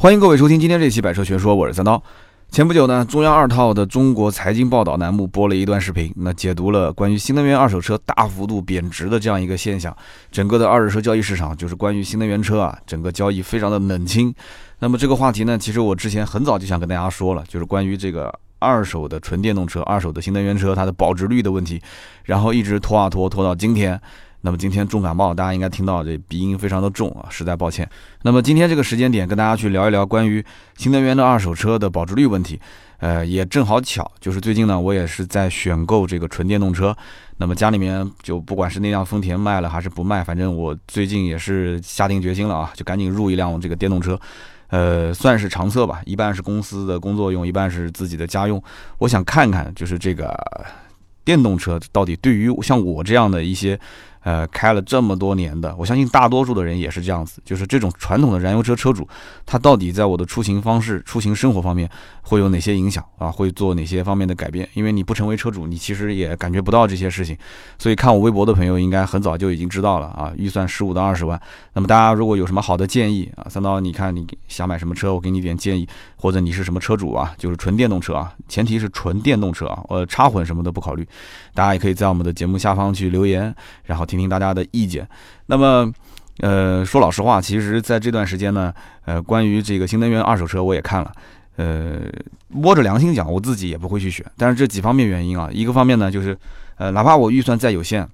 欢迎各位收听今天这期《百车全说》，我是三刀。前不久呢，中央二套的中国财经报道栏目播了一段视频，那解读了关于新能源二手车大幅度贬值的这样一个现象。整个的二手车交易市场，就是关于新能源车啊，整个交易非常的冷清。那么这个话题呢，其实我之前很早就想跟大家说了，就是关于这个二手的纯电动车、二手的新能源车它的保值率的问题，然后一直拖啊拖，拖到今天。那么今天重感冒，大家应该听到这鼻音非常的重啊，实在抱歉。那么今天这个时间点跟大家去聊一聊关于新能源的二手车的保值率问题，呃，也正好巧，就是最近呢，我也是在选购这个纯电动车。那么家里面就不管是那辆丰田卖了还是不卖，反正我最近也是下定决心了啊，就赶紧入一辆这个电动车，呃，算是长测吧，一半是公司的工作用，一半是自己的家用。我想看看，就是这个电动车到底对于像我这样的一些。呃，开了这么多年的，我相信大多数的人也是这样子，就是这种传统的燃油车车主，他到底在我的出行方式、出行生活方面会有哪些影响啊？会做哪些方面的改变？因为你不成为车主，你其实也感觉不到这些事情。所以看我微博的朋友应该很早就已经知道了啊。预算十五到二十万，那么大家如果有什么好的建议啊，三刀，你看你想买什么车，我给你点建议，或者你是什么车主啊？就是纯电动车啊，前提是纯电动车啊，呃，插混什么的不考虑。大家也可以在我们的节目下方去留言，然后听听大家的意见。那么，呃，说老实话，其实在这段时间呢，呃，关于这个新能源二手车，我也看了。呃，摸着良心讲，我自己也不会去选。但是这几方面原因啊，一个方面呢，就是，呃，哪怕我预算再有限，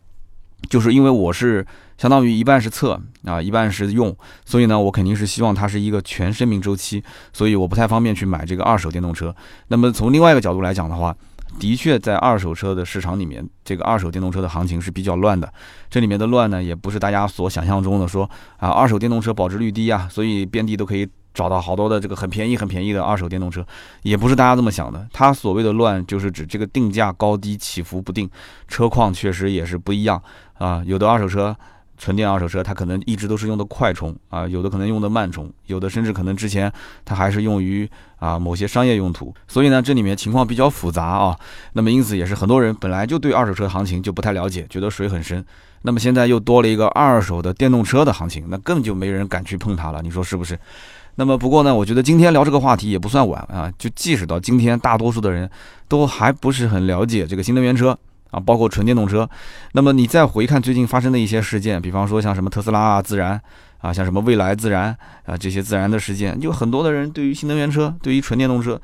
就是因为我是相当于一半是测啊，一半是用，所以呢，我肯定是希望它是一个全生命周期，所以我不太方便去买这个二手电动车。那么从另外一个角度来讲的话，的确，在二手车的市场里面，这个二手电动车的行情是比较乱的。这里面的乱呢，也不是大家所想象中的说啊，二手电动车保值率低啊，所以遍地都可以找到好多的这个很便宜、很便宜的二手电动车，也不是大家这么想的。它所谓的乱，就是指这个定价高低起伏不定，车况确实也是不一样啊。有的二手车。纯电二手车，它可能一直都是用的快充啊，有的可能用的慢充，有的甚至可能之前它还是用于啊某些商业用途，所以呢，这里面情况比较复杂啊。那么因此也是很多人本来就对二手车行情就不太了解，觉得水很深。那么现在又多了一个二手的电动车的行情，那根本就没人敢去碰它了，你说是不是？那么不过呢，我觉得今天聊这个话题也不算晚啊，就即使到今天，大多数的人都还不是很了解这个新能源车。啊，包括纯电动车，那么你再回看最近发生的一些事件，比方说像什么特斯拉啊、自燃啊，像什么蔚来自燃啊这些自燃的事件，就很多的人对于新能源车、对于纯电动车，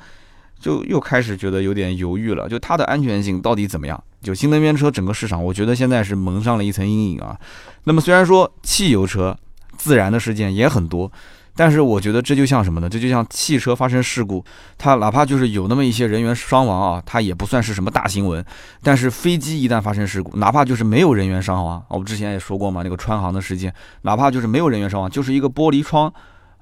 就又开始觉得有点犹豫了，就它的安全性到底怎么样？就新能源车整个市场，我觉得现在是蒙上了一层阴影啊。那么虽然说汽油车自燃的事件也很多。但是我觉得这就像什么呢？这就像汽车发生事故，它哪怕就是有那么一些人员伤亡啊，它也不算是什么大新闻。但是飞机一旦发生事故，哪怕就是没有人员伤亡，我们之前也说过嘛，那个川航的事件，哪怕就是没有人员伤亡，就是一个玻璃窗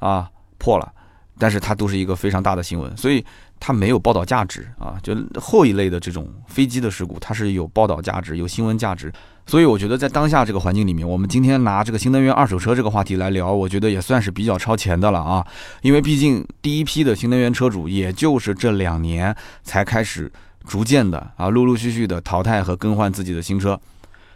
啊破了，但是它都是一个非常大的新闻，所以它没有报道价值啊。就后一类的这种飞机的事故，它是有报道价值、有新闻价值。所以我觉得在当下这个环境里面，我们今天拿这个新能源二手车这个话题来聊，我觉得也算是比较超前的了啊。因为毕竟第一批的新能源车主，也就是这两年才开始逐渐的啊，陆陆续续的淘汰和更换自己的新车。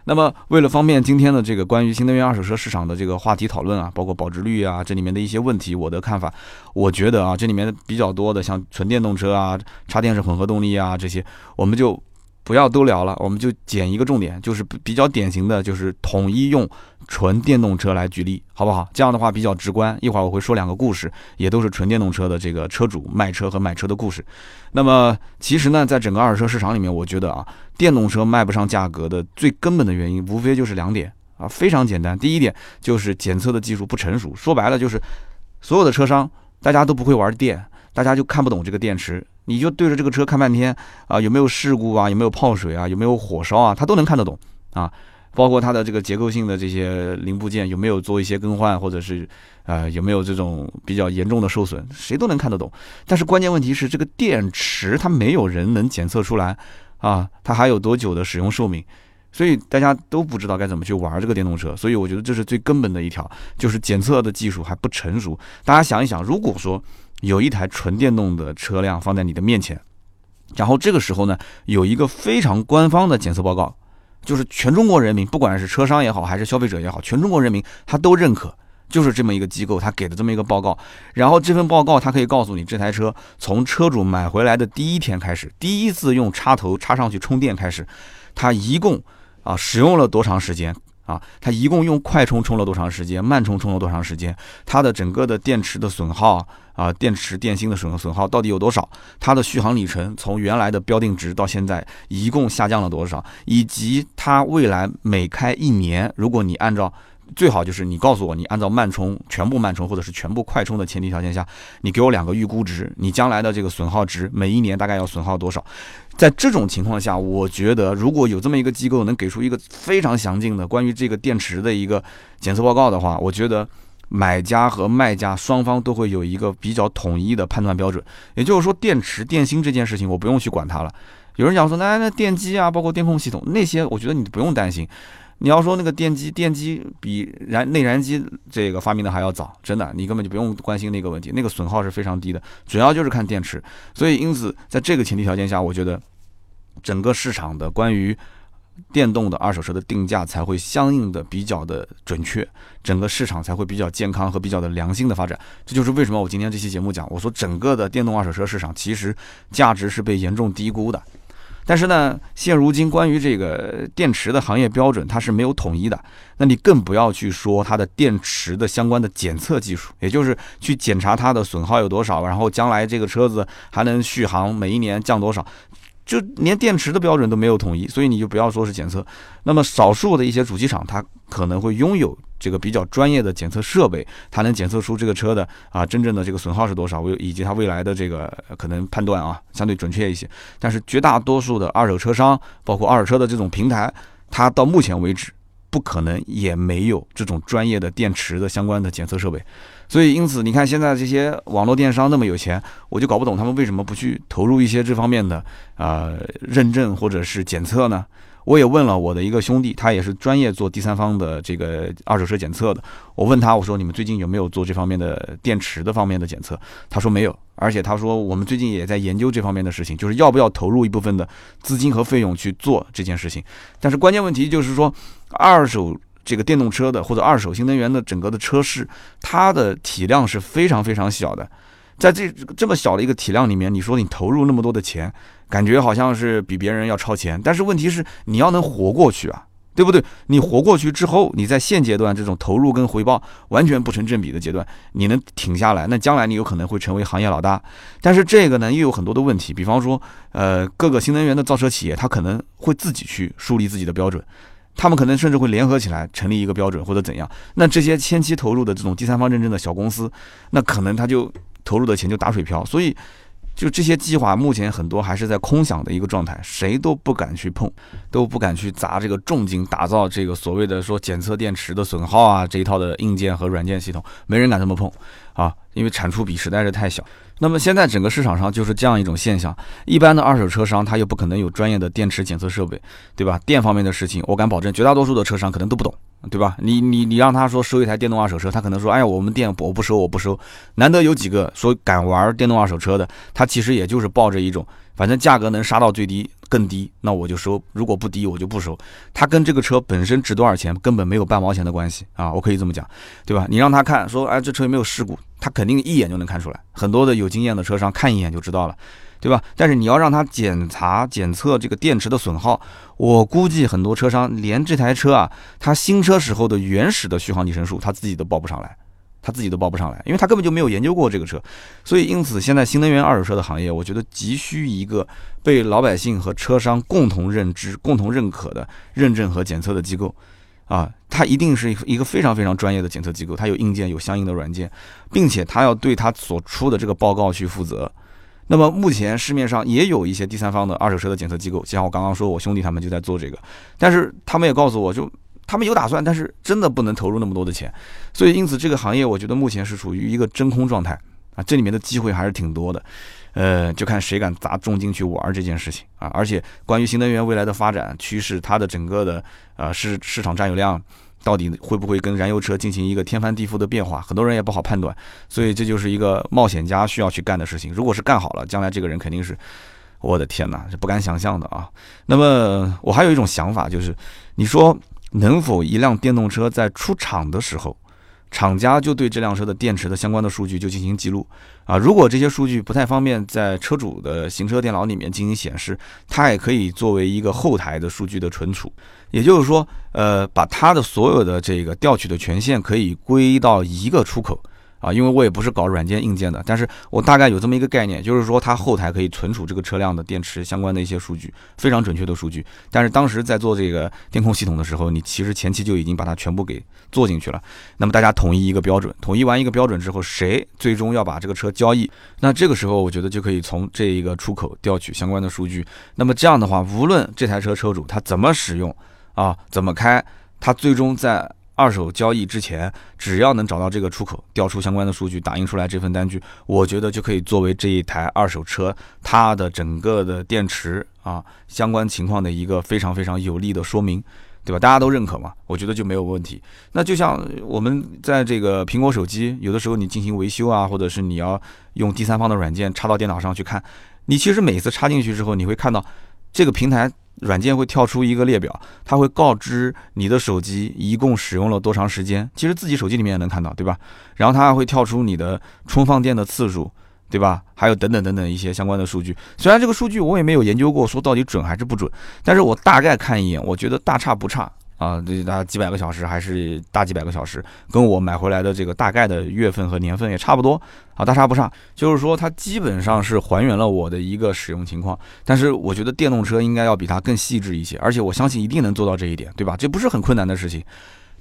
那么为了方便今天的这个关于新能源二手车市场的这个话题讨论啊，包括保值率啊，这里面的一些问题，我的看法，我觉得啊，这里面比较多的像纯电动车啊、插电式混合动力啊这些，我们就。不要都聊了，我们就捡一个重点，就是比较典型的就是统一用纯电动车来举例，好不好？这样的话比较直观。一会儿我会说两个故事，也都是纯电动车的这个车主卖车和买车的故事。那么其实呢，在整个二手车市场里面，我觉得啊，电动车卖不上价格的最根本的原因，无非就是两点啊，非常简单。第一点就是检测的技术不成熟，说白了就是所有的车商大家都不会玩电，大家就看不懂这个电池。你就对着这个车看半天啊，有没有事故啊？有没有泡水啊？有没有火烧啊？他都能看得懂啊。包括它的这个结构性的这些零部件有没有做一些更换，或者是呃有没有这种比较严重的受损，谁都能看得懂。但是关键问题是这个电池它没有人能检测出来啊，它还有多久的使用寿命？所以大家都不知道该怎么去玩这个电动车。所以我觉得这是最根本的一条，就是检测的技术还不成熟。大家想一想，如果说。有一台纯电动的车辆放在你的面前，然后这个时候呢，有一个非常官方的检测报告，就是全中国人民，不管是车商也好，还是消费者也好，全中国人民他都认可就是这么一个机构，他给的这么一个报告。然后这份报告，它可以告诉你这台车从车主买回来的第一天开始，第一次用插头插上去充电开始，它一共啊使用了多长时间啊？它一共用快充充了多长时间？慢充充了多长时间？它的整个的电池的损耗啊，电池电芯的损损耗到底有多少？它的续航里程从原来的标定值到现在一共下降了多少？以及它未来每开一年，如果你按照最好就是你告诉我，你按照慢充、全部慢充或者是全部快充的前提条件下，你给我两个预估值，你将来的这个损耗值每一年大概要损耗多少？在这种情况下，我觉得如果有这么一个机构能给出一个非常详尽的关于这个电池的一个检测报告的话，我觉得买家和卖家双方都会有一个比较统一的判断标准。也就是说，电池、电芯这件事情我不用去管它了。有人讲说，那那电机啊，包括电控系统那些，我觉得你不用担心。你要说那个电机，电机比燃内燃机这个发明的还要早，真的，你根本就不用关心那个问题，那个损耗是非常低的，主要就是看电池。所以因此，在这个前提条件下，我觉得整个市场的关于电动的二手车的定价才会相应的比较的准确，整个市场才会比较健康和比较的良性的发展。这就是为什么我今天这期节目讲，我说整个的电动二手车市场其实价值是被严重低估的。但是呢，现如今关于这个电池的行业标准，它是没有统一的。那你更不要去说它的电池的相关的检测技术，也就是去检查它的损耗有多少，然后将来这个车子还能续航，每一年降多少。就连电池的标准都没有统一，所以你就不要说是检测。那么少数的一些主机厂，它可能会拥有这个比较专业的检测设备，它能检测出这个车的啊真正的这个损耗是多少，以及它未来的这个可能判断啊相对准确一些。但是绝大多数的二手车商，包括二手车的这种平台，它到目前为止不可能也没有这种专业的电池的相关的检测设备。所以，因此你看，现在这些网络电商那么有钱，我就搞不懂他们为什么不去投入一些这方面的啊认证或者是检测呢？我也问了我的一个兄弟，他也是专业做第三方的这个二手车检测的。我问他，我说你们最近有没有做这方面的电池的方面的检测？他说没有，而且他说我们最近也在研究这方面的事情，就是要不要投入一部分的资金和费用去做这件事情。但是关键问题就是说，二手。这个电动车的或者二手新能源的整个的车市，它的体量是非常非常小的，在这这么小的一个体量里面，你说你投入那么多的钱，感觉好像是比别人要超前，但是问题是你要能活过去啊，对不对？你活过去之后，你在现阶段这种投入跟回报完全不成正比的阶段，你能挺下来，那将来你有可能会成为行业老大。但是这个呢，又有很多的问题，比方说，呃，各个新能源的造车企业，它可能会自己去树立自己的标准。他们可能甚至会联合起来成立一个标准或者怎样，那这些前期投入的这种第三方认证的小公司，那可能他就投入的钱就打水漂，所以就这些计划目前很多还是在空想的一个状态，谁都不敢去碰，都不敢去砸这个重金打造这个所谓的说检测电池的损耗啊这一套的硬件和软件系统，没人敢这么碰啊，因为产出比实在是太小。那么现在整个市场上就是这样一种现象，一般的二手车商他又不可能有专业的电池检测设备，对吧？电方面的事情，我敢保证绝大多数的车商可能都不懂，对吧？你你你让他说收一台电动二手车，他可能说，哎呀，我们电我不收，我不收。难得有几个说敢玩电动二手车的，他其实也就是抱着一种。反正价格能杀到最低更低，那我就收；如果不低，我就不收。它跟这个车本身值多少钱根本没有半毛钱的关系啊！我可以这么讲，对吧？你让他看说，哎，这车有没有事故？他肯定一眼就能看出来。很多的有经验的车商看一眼就知道了，对吧？但是你要让他检查检测这个电池的损耗，我估计很多车商连这台车啊，他新车时候的原始的续航里程数，他自己都报不上来。他自己都报不上来，因为他根本就没有研究过这个车，所以因此现在新能源二手车的行业，我觉得急需一个被老百姓和车商共同认知、共同认可的认证和检测的机构，啊，它一定是一个非常非常专业的检测机构，它有硬件、有相应的软件，并且它要对它所出的这个报告去负责。那么目前市面上也有一些第三方的二手车的检测机构，就像我刚刚说，我兄弟他们就在做这个，但是他们也告诉我就。他们有打算，但是真的不能投入那么多的钱，所以因此这个行业我觉得目前是处于一个真空状态啊，这里面的机会还是挺多的，呃，就看谁敢砸重金去玩这件事情啊。而且关于新能源未来的发展趋势，它的整个的呃市市场占有量到底会不会跟燃油车进行一个天翻地覆的变化，很多人也不好判断，所以这就是一个冒险家需要去干的事情。如果是干好了，将来这个人肯定是，我的天哪，是不敢想象的啊。那么我还有一种想法，就是你说。能否一辆电动车在出厂的时候，厂家就对这辆车的电池的相关的数据就进行记录啊。如果这些数据不太方便在车主的行车电脑里面进行显示，它也可以作为一个后台的数据的存储。也就是说，呃，把它的所有的这个调取的权限可以归到一个出口。啊，因为我也不是搞软件硬件的，但是我大概有这么一个概念，就是说它后台可以存储这个车辆的电池相关的一些数据，非常准确的数据。但是当时在做这个电控系统的时候，你其实前期就已经把它全部给做进去了。那么大家统一一个标准，统一完一个标准之后，谁最终要把这个车交易，那这个时候我觉得就可以从这一个出口调取相关的数据。那么这样的话，无论这台车车主他怎么使用啊，怎么开，他最终在。二手交易之前，只要能找到这个出口，调出相关的数据，打印出来这份单据，我觉得就可以作为这一台二手车它的整个的电池啊相关情况的一个非常非常有力的说明，对吧？大家都认可嘛？我觉得就没有问题。那就像我们在这个苹果手机，有的时候你进行维修啊，或者是你要用第三方的软件插到电脑上去看，你其实每次插进去之后，你会看到这个平台。软件会跳出一个列表，它会告知你的手机一共使用了多长时间。其实自己手机里面也能看到，对吧？然后它还会跳出你的充放电的次数，对吧？还有等等等等一些相关的数据。虽然这个数据我也没有研究过，说到底准还是不准，但是我大概看一眼，我觉得大差不差。啊，这大几百个小时还是大几百个小时，跟我买回来的这个大概的月份和年份也差不多啊，大差不差。就是说，它基本上是还原了我的一个使用情况。但是，我觉得电动车应该要比它更细致一些，而且我相信一定能做到这一点，对吧？这不是很困难的事情。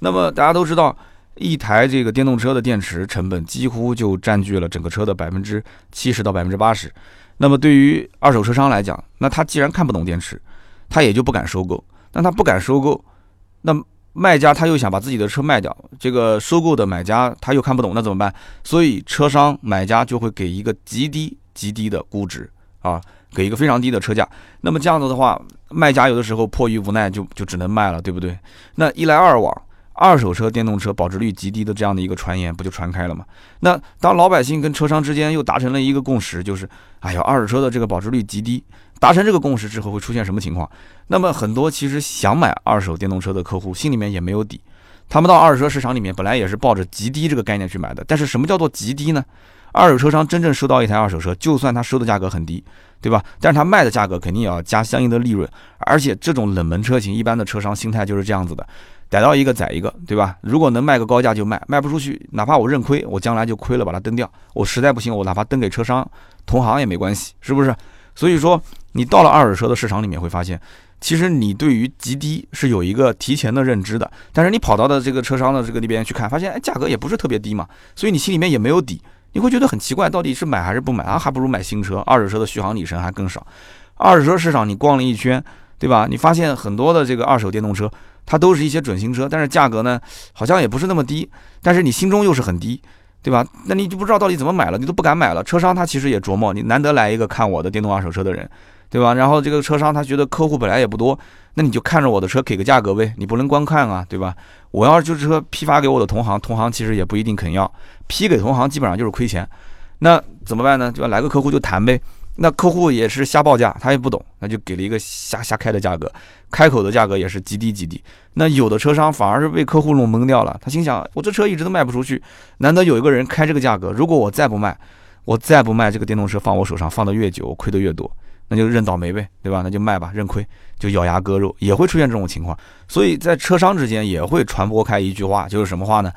那么大家都知道，一台这个电动车的电池成本几乎就占据了整个车的百分之七十到百分之八十。那么对于二手车商来讲，那他既然看不懂电池，他也就不敢收购。那他不敢收购。那卖家他又想把自己的车卖掉，这个收购的买家他又看不懂，那怎么办？所以车商买家就会给一个极低极低的估值啊，给一个非常低的车价。那么这样子的话，卖家有的时候迫于无奈就就只能卖了，对不对？那一来二往，二手车电动车保值率极低的这样的一个传言不就传开了吗？那当老百姓跟车商之间又达成了一个共识，就是哎呀，二手车的这个保值率极低。达成这个共识之后会出现什么情况？那么很多其实想买二手电动车的客户心里面也没有底，他们到二手车市场里面本来也是抱着极低这个概念去买的，但是什么叫做极低呢？二手车商真正收到一台二手车，就算他收的价格很低，对吧？但是他卖的价格肯定也要加相应的利润，而且这种冷门车型，一般的车商心态就是这样子的，逮到一个宰一个，对吧？如果能卖个高价就卖，卖不出去，哪怕我认亏，我将来就亏了把它蹬掉，我实在不行，我哪怕蹬给车商同行也没关系，是不是？所以说。你到了二手车的市场里面，会发现，其实你对于极低是有一个提前的认知的。但是你跑到的这个车商的这个里边去看，发现哎，价格也不是特别低嘛，所以你心里面也没有底，你会觉得很奇怪，到底是买还是不买啊？还不如买新车，二手车的续航里程还更少。二手车市场你逛了一圈，对吧？你发现很多的这个二手电动车，它都是一些准新车，但是价格呢，好像也不是那么低，但是你心中又是很低，对吧？那你就不知道到底怎么买了，你都不敢买了。车商他其实也琢磨，你难得来一个看我的电动二手车的人。对吧？然后这个车商他觉得客户本来也不多，那你就看着我的车给个价格呗，你不能光看啊，对吧？我要是就是车批发给我的同行，同行其实也不一定肯要，批给同行基本上就是亏钱，那怎么办呢？就要来个客户就谈呗。那客户也是瞎报价，他也不懂，那就给了一个瞎瞎开的价格，开口的价格也是极低极低。那有的车商反而是被客户弄懵掉了，他心想我这车一直都卖不出去，难得有一个人开这个价格，如果我再不卖，我再不卖这个电动车放我手上放的越久，亏的越多。那就认倒霉呗，对吧？那就卖吧，认亏就咬牙割肉，也会出现这种情况。所以在车商之间也会传播开一句话，就是什么话呢？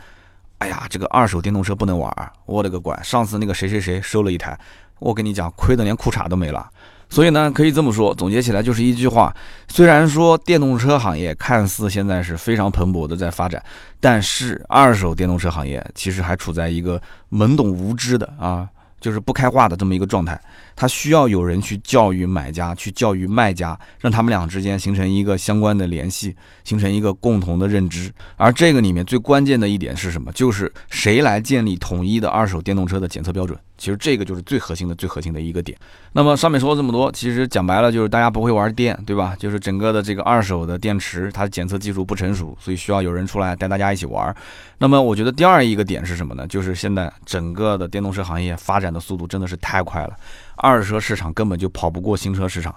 哎呀，这个二手电动车不能玩儿，我的个乖！上次那个谁谁谁收了一台，我跟你讲，亏的连裤衩都没了。所以呢，可以这么说，总结起来就是一句话：虽然说电动车行业看似现在是非常蓬勃的在发展，但是二手电动车行业其实还处在一个懵懂无知的啊。就是不开化的这么一个状态，它需要有人去教育买家，去教育卖家，让他们俩之间形成一个相关的联系，形成一个共同的认知。而这个里面最关键的一点是什么？就是谁来建立统一的二手电动车的检测标准？其实这个就是最核心的、最核心的一个点。那么上面说了这么多，其实讲白了就是大家不会玩电，对吧？就是整个的这个二手的电池，它的检测技术不成熟，所以需要有人出来带大家一起玩。那么我觉得第二一个点是什么呢？就是现在整个的电动车行业发展的速度真的是太快了，二手车市场根本就跑不过新车市场。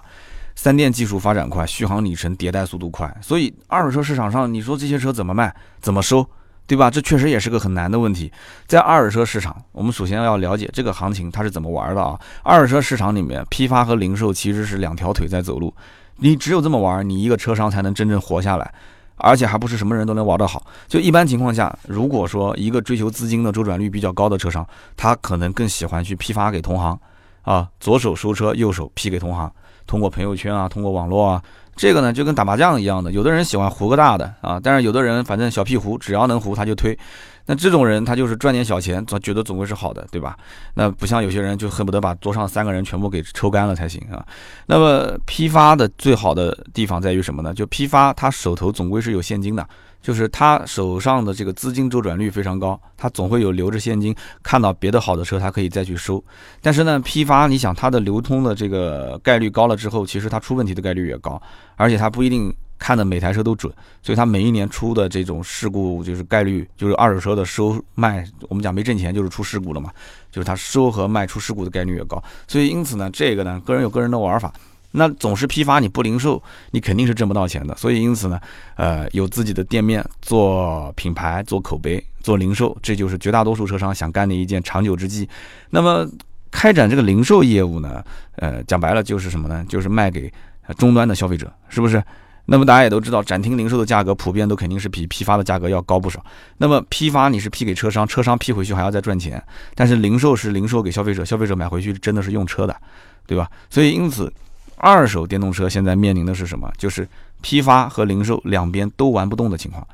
三电技术发展快，续航里程迭代速度快，所以二手车市场上你说这些车怎么卖、怎么收？对吧？这确实也是个很难的问题。在二手车市场，我们首先要了解这个行情它是怎么玩的啊？二手车市场里面，批发和零售其实是两条腿在走路，你只有这么玩，你一个车商才能真正活下来，而且还不是什么人都能玩得好。就一般情况下，如果说一个追求资金的周转率比较高的车商，他可能更喜欢去批发给同行，啊，左手收车，右手批给同行，通过朋友圈啊，通过网络啊。这个呢就跟打麻将一样的，有的人喜欢胡个大的啊，但是有的人反正小屁胡，只要能胡他就推。那这种人他就是赚点小钱，总觉得总归是好的，对吧？那不像有些人就恨不得把桌上三个人全部给抽干了才行啊。那么批发的最好的地方在于什么呢？就批发他手头总归是有现金的。就是他手上的这个资金周转率非常高，他总会有留着现金，看到别的好的车，他可以再去收。但是呢，批发，你想它的流通的这个概率高了之后，其实它出问题的概率也高，而且它不一定看的每台车都准，所以它每一年出的这种事故就是概率，就是二手车的收卖，我们讲没挣钱就是出事故了嘛，就是它收和卖出事故的概率越高。所以因此呢，这个呢，个人有个人的玩法。那总是批发，你不零售，你肯定是挣不到钱的。所以因此呢，呃，有自己的店面，做品牌，做口碑，做零售，这就是绝大多数车商想干的一件长久之计。那么开展这个零售业务呢，呃，讲白了就是什么呢？就是卖给终端的消费者，是不是？那么大家也都知道，展厅零售的价格普遍都肯定是比批发的价格要高不少。那么批发你是批给车商，车商批回去还要再赚钱，但是零售是零售给消费者，消费者买回去真的是用车的，对吧？所以因此。二手电动车现在面临的是什么？就是批发和零售两边都玩不动的情况。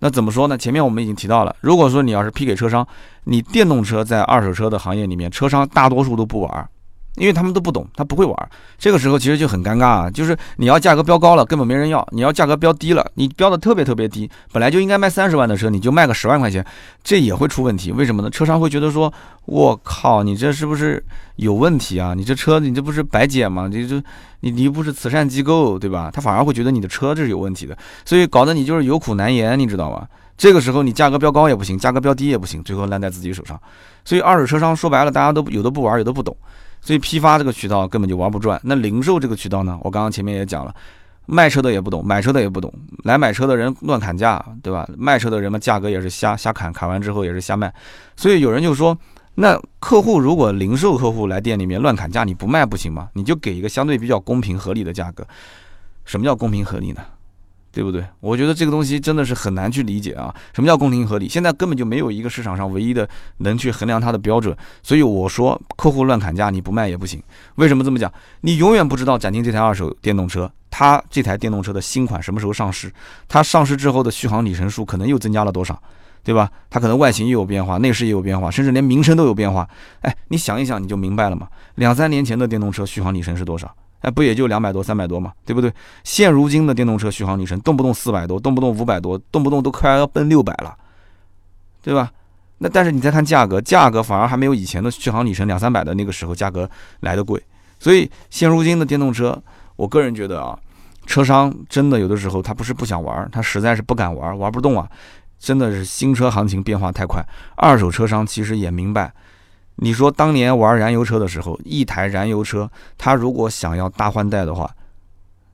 那怎么说呢？前面我们已经提到了，如果说你要是批给车商，你电动车在二手车的行业里面，车商大多数都不玩。因为他们都不懂，他不会玩，这个时候其实就很尴尬啊。就是你要价格标高了，根本没人要；你要价格标低了，你标的特别特别低，本来就应该卖三十万的车，你就卖个十万块钱，这也会出问题。为什么呢？车商会觉得说，我靠，你这是不是有问题啊？你这车，你这不是白捡吗？你这，你你又不是慈善机构，对吧？他反而会觉得你的车这是有问题的，所以搞得你就是有苦难言，你知道吗？这个时候你价格标高也不行，价格标低也不行，最后烂在自己手上。所以二手车商说白了，大家都有的不玩，有的不懂。所以批发这个渠道根本就玩不转，那零售这个渠道呢？我刚刚前面也讲了，卖车的也不懂，买车的也不懂，来买车的人乱砍价，对吧？卖车的人嘛，价格也是瞎瞎砍，砍完之后也是瞎卖。所以有人就说，那客户如果零售客户来店里面乱砍价，你不卖不行吗？你就给一个相对比较公平合理的价格。什么叫公平合理呢？对不对？我觉得这个东西真的是很难去理解啊！什么叫公平合理？现在根本就没有一个市场上唯一的能去衡量它的标准。所以我说，客户乱砍价，你不卖也不行。为什么这么讲？你永远不知道展厅这台二手电动车，它这台电动车的新款什么时候上市？它上市之后的续航里程数可能又增加了多少？对吧？它可能外形又有变化，内饰也有变化，甚至连名称都有变化。哎，你想一想，你就明白了嘛。两三年前的电动车续航里程是多少？哎，不也就两百多、三百多嘛，对不对？现如今的电动车续航里程动不动四百多，动不动五百多，动不动都快要奔六百了，对吧？那但是你再看价格，价格反而还没有以前的续航里程两三百的那个时候价格来的贵。所以现如今的电动车，我个人觉得啊，车商真的有的时候他不是不想玩，他实在是不敢玩，玩不动啊。真的是新车行情变化太快，二手车商其实也明白。你说当年玩燃油车的时候，一台燃油车，它如果想要大换代的话，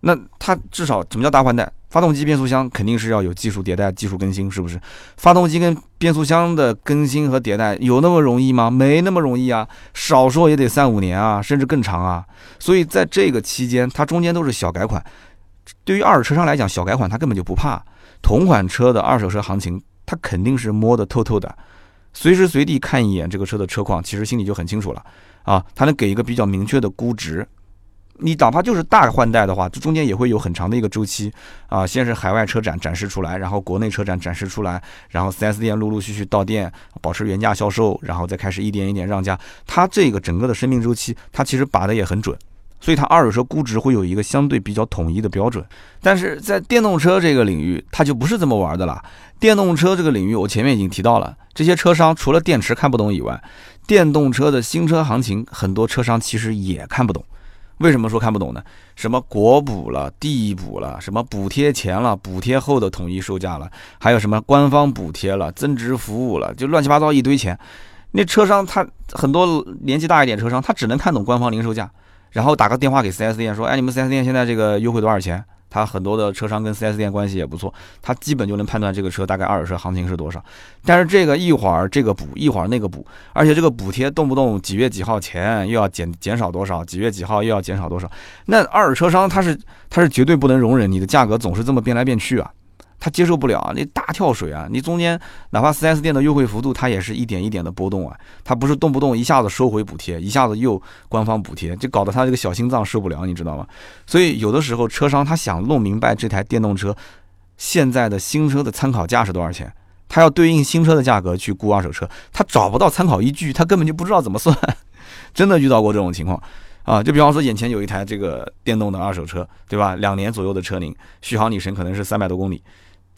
那它至少什么叫大换代？发动机、变速箱肯定是要有技术迭代、技术更新，是不是？发动机跟变速箱的更新和迭代有那么容易吗？没那么容易啊，少说也得三五年啊，甚至更长啊。所以在这个期间，它中间都是小改款。对于二手车商来讲，小改款他根本就不怕。同款车的二手车行情，他肯定是摸得透透的。随时随地看一眼这个车的车况，其实心里就很清楚了啊。它能给一个比较明确的估值。你哪怕就是大换代的话，这中间也会有很长的一个周期啊。先是海外车展展示出来，然后国内车展展示出来，然后 4S 店陆陆续续到店，保持原价销售，然后再开始一点一点让价。它这个整个的生命周期，它其实把的也很准。所以它二手车估值会有一个相对比较统一的标准，但是在电动车这个领域，它就不是这么玩的了。电动车这个领域，我前面已经提到了，这些车商除了电池看不懂以外，电动车的新车行情，很多车商其实也看不懂。为什么说看不懂呢？什么国补了、地补了，什么补贴前了、补贴后的统一售价了，还有什么官方补贴了、增值服务了，就乱七八糟一堆钱。那车商他很多年纪大一点车商，他只能看懂官方零售价。然后打个电话给 4S 店说，哎，你们 4S 店现在这个优惠多少钱，他很多的车商跟 4S 店关系也不错，他基本就能判断这个车大概二手车行情是多少。但是这个一会儿这个补，一会儿那个补，而且这个补贴动不动几月几号前又要减减少多少，几月几号又要减少多少，那二手车商他是他是绝对不能容忍你的价格总是这么变来变去啊。他接受不了啊！你大跳水啊！你中间哪怕 4S 店的优惠幅度，它也是一点一点的波动啊。它不是动不动一下子收回补贴，一下子又官方补贴，就搞得他这个小心脏受不了，你知道吗？所以有的时候车商他想弄明白这台电动车现在的新车的参考价是多少钱，他要对应新车的价格去估二手车，他找不到参考依据，他根本就不知道怎么算。真的遇到过这种情况啊！就比方说眼前有一台这个电动的二手车，对吧？两年左右的车龄，续航里程可能是三百多公里。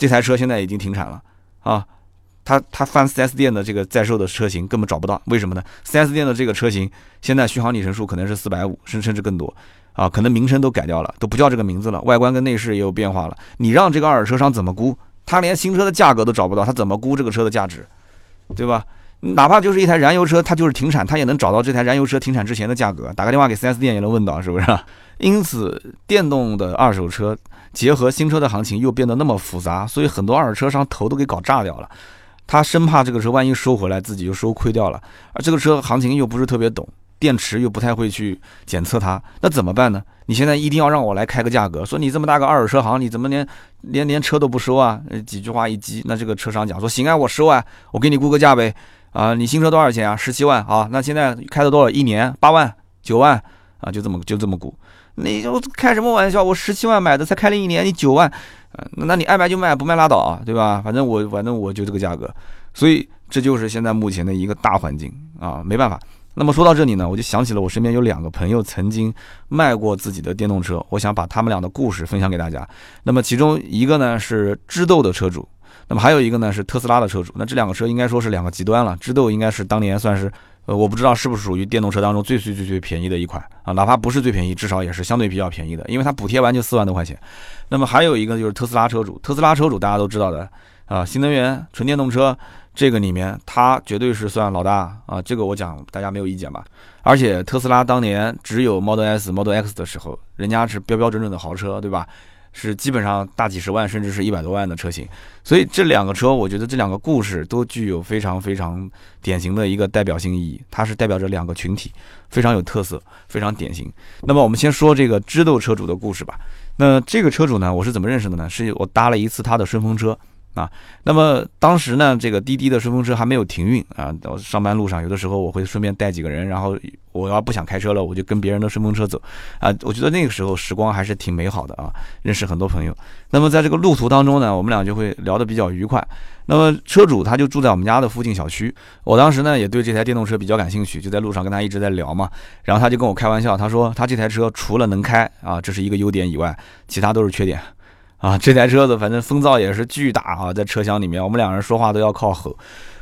这台车现在已经停产了啊！他他翻 4S 店的这个在售的车型根本找不到，为什么呢？4S 店的这个车型现在续航里程数可能是四百五，甚甚至更多啊！可能名称都改掉了，都不叫这个名字了，外观跟内饰也有变化了。你让这个二手车商怎么估？他连新车的价格都找不到，他怎么估这个车的价值？对吧？哪怕就是一台燃油车，它就是停产，他也能找到这台燃油车停产之前的价格，打个电话给 4S 店也能问到，是不是？因此，电动的二手车。结合新车的行情又变得那么复杂，所以很多二手车商头都给搞炸掉了。他生怕这个车万一收回来，自己就收亏掉了。而这个车行情又不是特别懂，电池又不太会去检测它，那怎么办呢？你现在一定要让我来开个价格，说你这么大个二手车行，你怎么连连连车都不收啊？几句话一激，那这个车商讲说行啊，我收啊，我给你估个价呗。啊，你新车多少钱啊？十七万啊，那现在开了多少？一年八万九万啊，就这么就这么估。你就开什么玩笑？我十七万买的，才开了一年，你九万，那你爱卖就卖，不卖拉倒啊，对吧？反正我反正我就这个价格，所以这就是现在目前的一个大环境啊，没办法。那么说到这里呢，我就想起了我身边有两个朋友曾经卖过自己的电动车，我想把他们俩的故事分享给大家。那么其中一个呢是知豆的车主，那么还有一个呢是特斯拉的车主。那这两个车应该说是两个极端了。知豆应该是当年算是。呃，我不知道是不是属于电动车当中最最最最便宜的一款啊，哪怕不是最便宜，至少也是相对比较便宜的，因为它补贴完就四万多块钱。那么还有一个就是特斯拉车主，特斯拉车主大家都知道的啊，新能源纯电动车这个里面，它绝对是算老大啊，这个我讲大家没有意见吧？而且特斯拉当年只有 Model S、Model X 的时候，人家是标标准准的豪车，对吧？是基本上大几十万，甚至是一百多万的车型，所以这两个车，我觉得这两个故事都具有非常非常典型的一个代表性意义，它是代表着两个群体，非常有特色，非常典型。那么我们先说这个知豆车主的故事吧。那这个车主呢，我是怎么认识的呢？是我搭了一次他的顺风车。啊，那么当时呢，这个滴滴的顺风车还没有停运啊。到上班路上，有的时候我会顺便带几个人，然后我要不想开车了，我就跟别人的顺风车走啊。我觉得那个时候时光还是挺美好的啊，认识很多朋友。那么在这个路途当中呢，我们俩就会聊得比较愉快。那么车主他就住在我们家的附近小区，我当时呢也对这台电动车比较感兴趣，就在路上跟他一直在聊嘛。然后他就跟我开玩笑，他说他这台车除了能开啊，这是一个优点以外，其他都是缺点。啊，这台车子反正风噪也是巨大啊，在车厢里面，我们两人说话都要靠吼。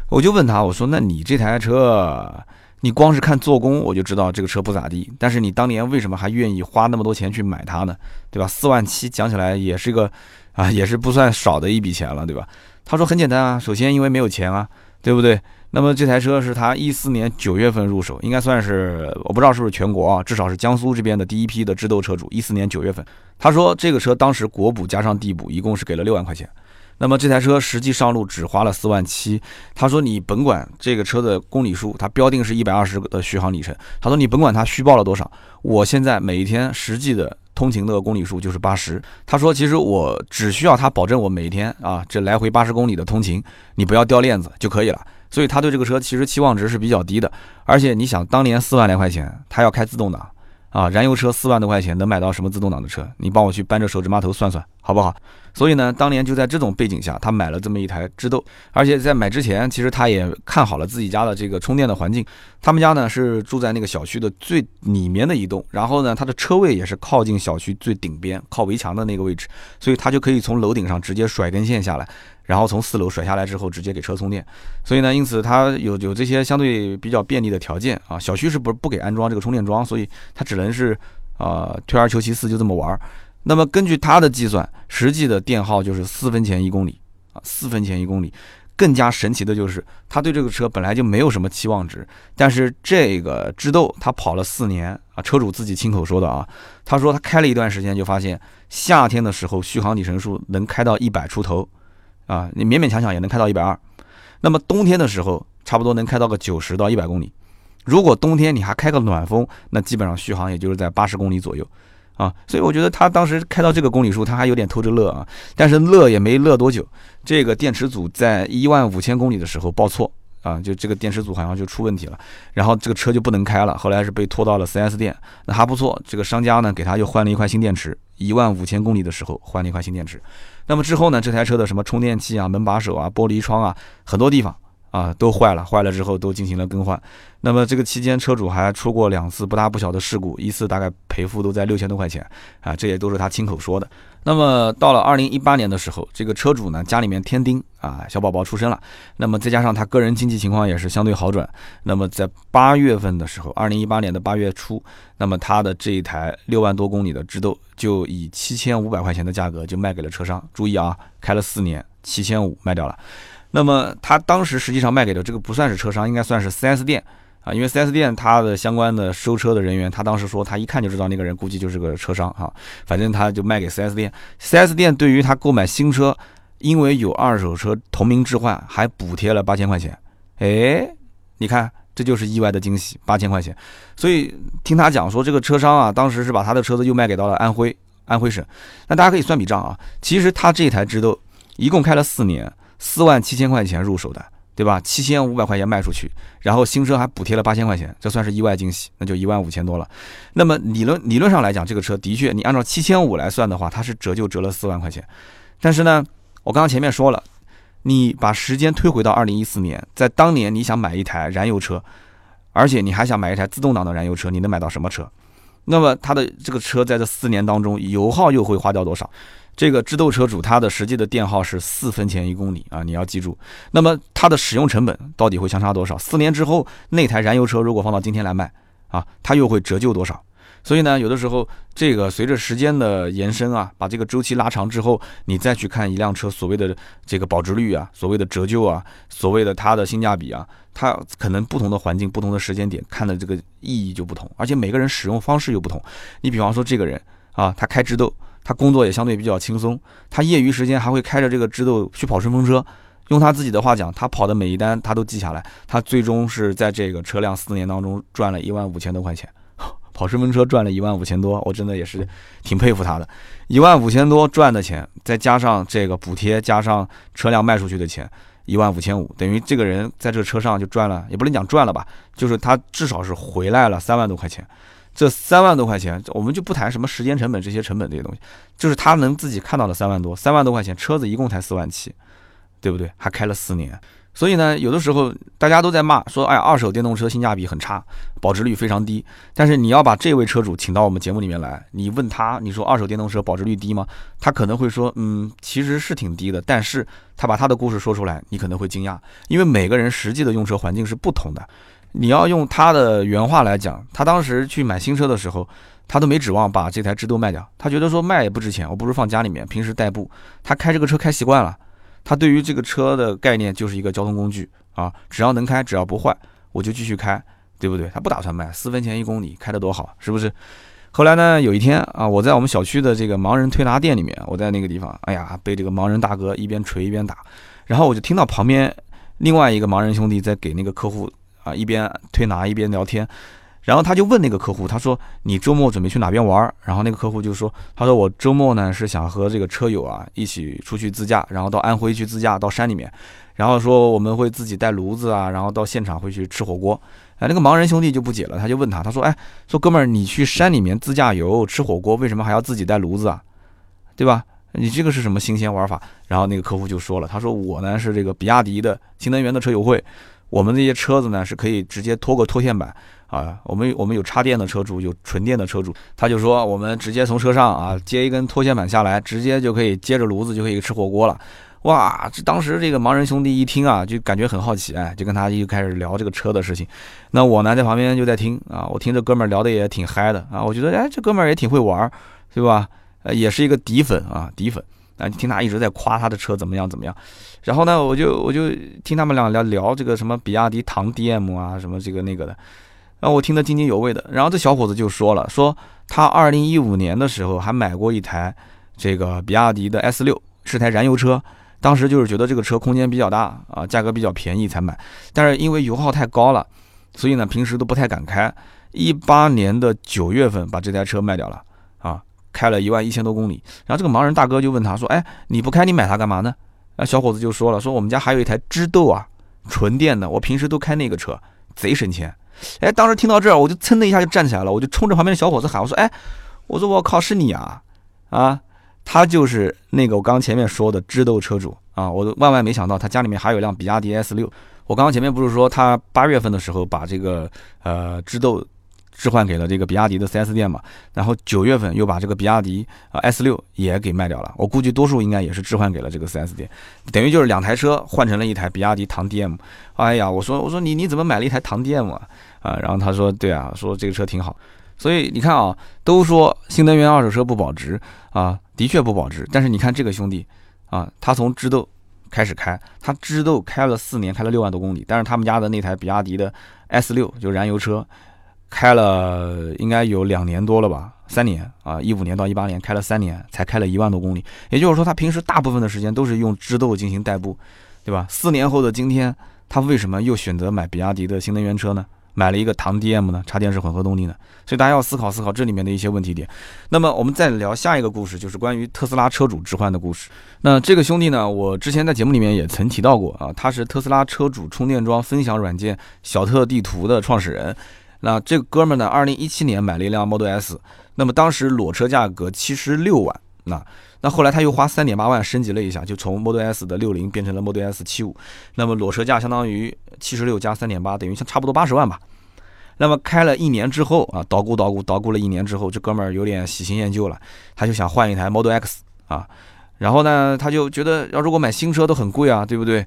我就问他，我说：“那你这台车，你光是看做工，我就知道这个车不咋地。但是你当年为什么还愿意花那么多钱去买它呢？对吧？四万七讲起来也是个啊，也是不算少的一笔钱了，对吧？”他说：“很简单啊，首先因为没有钱啊，对不对？那么这台车是他一四年九月份入手，应该算是我不知道是不是全国啊，至少是江苏这边的第一批的智豆车主。一四年九月份。”他说这个车当时国补加上地补一共是给了六万块钱，那么这台车实际上路只花了四万七。他说你甭管这个车的公里数，它标定是一百二十的续航里程。他说你甭管它虚报了多少，我现在每一天实际的通勤的公里数就是八十。他说其实我只需要他保证我每一天啊这来回八十公里的通勤，你不要掉链子就可以了。所以他对这个车其实期望值是比较低的。而且你想当年四万来块钱，他要开自动挡。啊，燃油车四万多块钱能买到什么自动挡的车？你帮我去扳着手指码头算算，好不好？所以呢，当年就在这种背景下，他买了这么一台智豆，而且在买之前，其实他也看好了自己家的这个充电的环境。他们家呢是住在那个小区的最里面的一栋，然后呢，他的车位也是靠近小区最顶边，靠围墙的那个位置，所以他就可以从楼顶上直接甩根线下来。然后从四楼甩下来之后，直接给车充电，所以呢，因此它有有这些相对比较便利的条件啊。小区是不不给安装这个充电桩，所以它只能是啊退而求其次就这么玩。那么根据它的计算，实际的电耗就是四分钱一公里啊，四分钱一公里。更加神奇的就是，他对这个车本来就没有什么期望值，但是这个智斗他跑了四年啊，车主自己亲口说的啊，他说他开了一段时间就发现，夏天的时候续航里程数能开到一百出头，啊，你勉勉强强也能开到一百二，那么冬天的时候差不多能开到个九十到一百公里，如果冬天你还开个暖风，那基本上续航也就是在八十公里左右。啊，所以我觉得他当时开到这个公里数，他还有点偷着乐啊，但是乐也没乐多久，这个电池组在一万五千公里的时候报错啊，就这个电池组好像就出问题了，然后这个车就不能开了，后来是被拖到了 4S 店，那还不错，这个商家呢给他又换了一块新电池，一万五千公里的时候换了一块新电池，那么之后呢，这台车的什么充电器啊、门把手啊、玻璃窗啊，很多地方。啊，都坏了，坏了之后都进行了更换。那么这个期间，车主还出过两次不大不小的事故，一次大概赔付都在六千多块钱啊，这也都是他亲口说的。那么到了二零一八年的时候，这个车主呢家里面添丁啊，小宝宝出生了。那么再加上他个人经济情况也是相对好转。那么在八月份的时候，二零一八年的八月初，那么他的这一台六万多公里的智斗就以七千五百块钱的价格就卖给了车商。注意啊，开了四年，七千五卖掉了。那么他当时实际上卖给的这个不算是车商，应该算是 4S 店啊，因为 4S 店他的相关的收车的人员，他当时说他一看就知道那个人估计就是个车商哈，反正他就卖给 4S 店。4S 店对于他购买新车，因为有二手车同名置换，还补贴了八千块钱。哎，你看这就是意外的惊喜，八千块钱。所以听他讲说，这个车商啊，当时是把他的车子又卖给到了安徽安徽省。那大家可以算笔账啊，其实他这台智斗一共开了四年。四万七千块钱入手的，对吧？七千五百块钱卖出去，然后新车还补贴了八千块钱，这算是意外惊喜，那就一万五千多了。那么理论理论上来讲，这个车的确，你按照七千五来算的话，它是折就折了四万块钱。但是呢，我刚刚前面说了，你把时间推回到二零一四年，在当年你想买一台燃油车，而且你还想买一台自动挡的燃油车，你能买到什么车？那么它的这个车在这四年当中，油耗又会花掉多少？这个智斗车主他的实际的电耗是四分钱一公里啊，你要记住。那么它的使用成本到底会相差多少？四年之后那台燃油车如果放到今天来卖啊，它又会折旧多少？所以呢，有的时候这个随着时间的延伸啊，把这个周期拉长之后，你再去看一辆车所谓的这个保值率啊，所谓的折旧啊，所谓的它的性价比啊，它可能不同的环境、不同的时间点看的这个意义就不同，而且每个人使用方式又不同。你比方说这个人啊，他开智斗。他工作也相对比较轻松，他业余时间还会开着这个智斗去跑顺风车。用他自己的话讲，他跑的每一单他都记下来。他最终是在这个车辆四年当中赚了一万五千多块钱，跑顺风车赚了一万五千多，我真的也是挺佩服他的。一万五千多赚的钱，再加上这个补贴，加上车辆卖出去的钱，一万五千五，等于这个人在这个车上就赚了，也不能讲赚了吧，就是他至少是回来了三万多块钱。这三万多块钱，我们就不谈什么时间成本这些成本这些东西，就是他能自己看到的三万多，三万多块钱车子一共才四万七，对不对？还开了四年，所以呢，有的时候大家都在骂说，哎，二手电动车性价比很差，保值率非常低。但是你要把这位车主请到我们节目里面来，你问他，你说二手电动车保值率低吗？他可能会说，嗯，其实是挺低的。但是他把他的故事说出来，你可能会惊讶，因为每个人实际的用车环境是不同的。你要用他的原话来讲，他当时去买新车的时候，他都没指望把这台智斗卖掉，他觉得说卖也不值钱，我不如放家里面，平时代步。他开这个车开习惯了，他对于这个车的概念就是一个交通工具啊，只要能开，只要不坏，我就继续开，对不对？他不打算卖，四分钱一公里，开得多好，是不是？后来呢，有一天啊，我在我们小区的这个盲人推拿店里面，我在那个地方，哎呀，被这个盲人大哥一边捶一边打，然后我就听到旁边另外一个盲人兄弟在给那个客户。啊，一边推拿一边聊天，然后他就问那个客户，他说：“你周末准备去哪边玩？”然后那个客户就说：“他说我周末呢是想和这个车友啊一起出去自驾，然后到安徽去自驾，到山里面，然后说我们会自己带炉子啊，然后到现场会去吃火锅。”哎，那个盲人兄弟就不解了，他就问他，他说：“哎，说哥们儿，你去山里面自驾游吃火锅，为什么还要自己带炉子啊？对吧？你这个是什么新鲜玩法？”然后那个客户就说了，他说：“我呢是这个比亚迪的新能源的车友会。”我们这些车子呢是可以直接拖个拖线板啊，我们我们有插电的车主，有纯电的车主，他就说我们直接从车上啊接一根拖线板下来，直接就可以接着炉子就可以吃火锅了。哇，这当时这个盲人兄弟一听啊，就感觉很好奇，哎，就跟他就开始聊这个车的事情。那我呢在旁边就在听啊，我听这哥们聊的也挺嗨的啊，我觉得哎这哥们也挺会玩，对吧？也是一个底粉啊，底粉。啊，听他一直在夸他的车怎么样怎么样。然后呢，我就我就听他们俩聊聊这个什么比亚迪唐 DM 啊，什么这个那个的，然后我听得津津有味的。然后这小伙子就说了，说他二零一五年的时候还买过一台这个比亚迪的 S 六，是台燃油车。当时就是觉得这个车空间比较大啊，价格比较便宜才买，但是因为油耗太高了，所以呢平时都不太敢开。一八年的九月份把这台车卖掉了，开了一万一千多公里。然后这个盲人大哥就问他说：“哎，你不开你买它干嘛呢？”那，小伙子就说了：“说我们家还有一台知豆啊，纯电的，我平时都开那个车，贼省钱。”哎，当时听到这儿，我就噌的一下就站起来了，我就冲着旁边的小伙子喊：“我说，哎，我说我靠，是你啊，啊！”他就是那个我刚刚前面说的知豆车主啊，我万万没想到他家里面还有一辆比亚迪 S 六。我刚刚前面不是说他八月份的时候把这个呃知豆置换给了这个比亚迪的 4S 店嘛，然后九月份又把这个比亚迪啊 S 六也给卖掉了。我估计多数应该也是置换给了这个 4S 店，等于就是两台车换成了一台比亚迪唐 DM。哎呀，我说我说你你怎么买了一台唐 DM 啊？啊，然后他说对啊，说这个车挺好。所以你看啊，都说新能源二手车不保值啊。的确不保值，但是你看这个兄弟啊，他从知豆开始开，他知豆开了四年，开了六万多公里，但是他们家的那台比亚迪的 S 六就燃油车，开了应该有两年多了吧，三年啊，一五年到一八年开了三年，才开了一万多公里。也就是说，他平时大部分的时间都是用知豆进行代步，对吧？四年后的今天，他为什么又选择买比亚迪的新能源车呢？买了一个唐 DM 呢，插电式混合动力呢，所以大家要思考思考这里面的一些问题点。那么我们再聊下一个故事，就是关于特斯拉车主置换的故事。那这个兄弟呢，我之前在节目里面也曾提到过啊，他是特斯拉车主充电桩分享软件小特地图的创始人。那这个哥们呢，二零一七年买了一辆 Model S，那么当时裸车价格七十六万。那那后来他又花三点八万升级了一下，就从 Model S 的六零变成了 Model S 七五。那么裸车价相当于七十六加三点八，等于差不多八十万吧。那么开了一年之后啊，捣鼓捣鼓捣鼓了一年之后，这哥们儿有点喜新厌旧了，他就想换一台 Model X 啊。然后呢，他就觉得要如果买新车都很贵啊，对不对？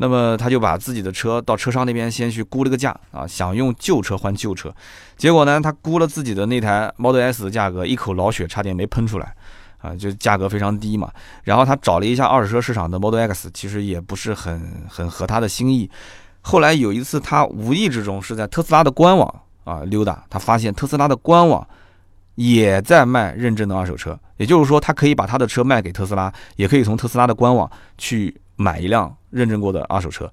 那么他就把自己的车到车商那边先去估了个价啊，想用旧车换旧车。结果呢，他估了自己的那台 Model S 的价格，一口老血差点没喷出来。啊，就价格非常低嘛，然后他找了一下二手车市场的 Model X，其实也不是很很合他的心意。后来有一次，他无意之中是在特斯拉的官网啊溜达，他发现特斯拉的官网也在卖认证的二手车，也就是说，他可以把他的车卖给特斯拉，也可以从特斯拉的官网去买一辆认证过的二手车。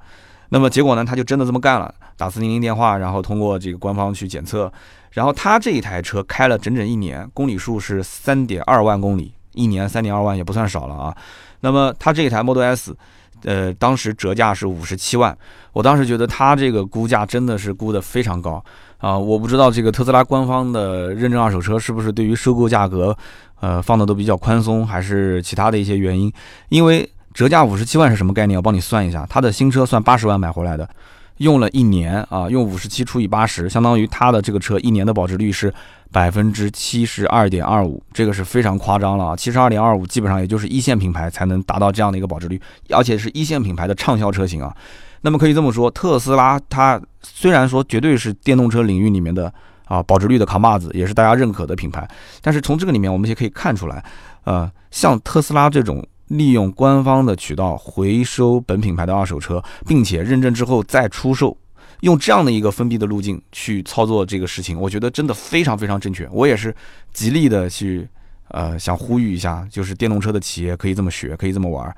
那么结果呢，他就真的这么干了，打四零零电话，然后通过这个官方去检测，然后他这一台车开了整整一年，公里数是三点二万公里。一年三点二万也不算少了啊，那么他这一台 Model S，呃，当时折价是五十七万，我当时觉得他这个估价真的是估的非常高啊，我不知道这个特斯拉官方的认证二手车是不是对于收购价格，呃，放的都比较宽松，还是其他的一些原因？因为折价五十七万是什么概念？我帮你算一下，它的新车算八十万买回来的。用了一年啊，用五十七除以八十，相当于它的这个车一年的保值率是百分之七十二点二五，这个是非常夸张了啊！七十二点二五基本上也就是一线品牌才能达到这样的一个保值率，而且是一线品牌的畅销车型啊。那么可以这么说，特斯拉它虽然说绝对是电动车领域里面的啊保值率的扛把子，也是大家认可的品牌，但是从这个里面我们也可以看出来，呃，像特斯拉这种。利用官方的渠道回收本品牌的二手车，并且认证之后再出售，用这样的一个封闭的路径去操作这个事情，我觉得真的非常非常正确。我也是极力的去，呃，想呼吁一下，就是电动车的企业可以这么学，可以这么玩。